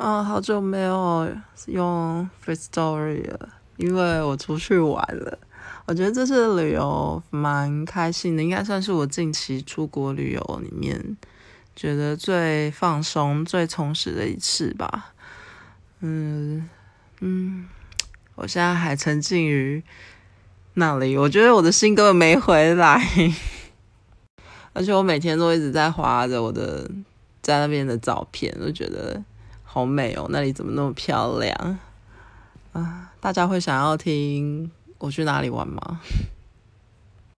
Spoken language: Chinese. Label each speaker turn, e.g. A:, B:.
A: 啊，好久没有用 Free Story 了，因为我出去玩了。我觉得这次旅游蛮开心的，应该算是我近期出国旅游里面觉得最放松、最充实的一次吧。嗯嗯，我现在还沉浸于那里，我觉得我的心根本没回来，而且我每天都一直在划着我的在那边的照片，我觉得。好美哦，那里怎么那么漂亮啊？大家会想要听我去哪里玩吗？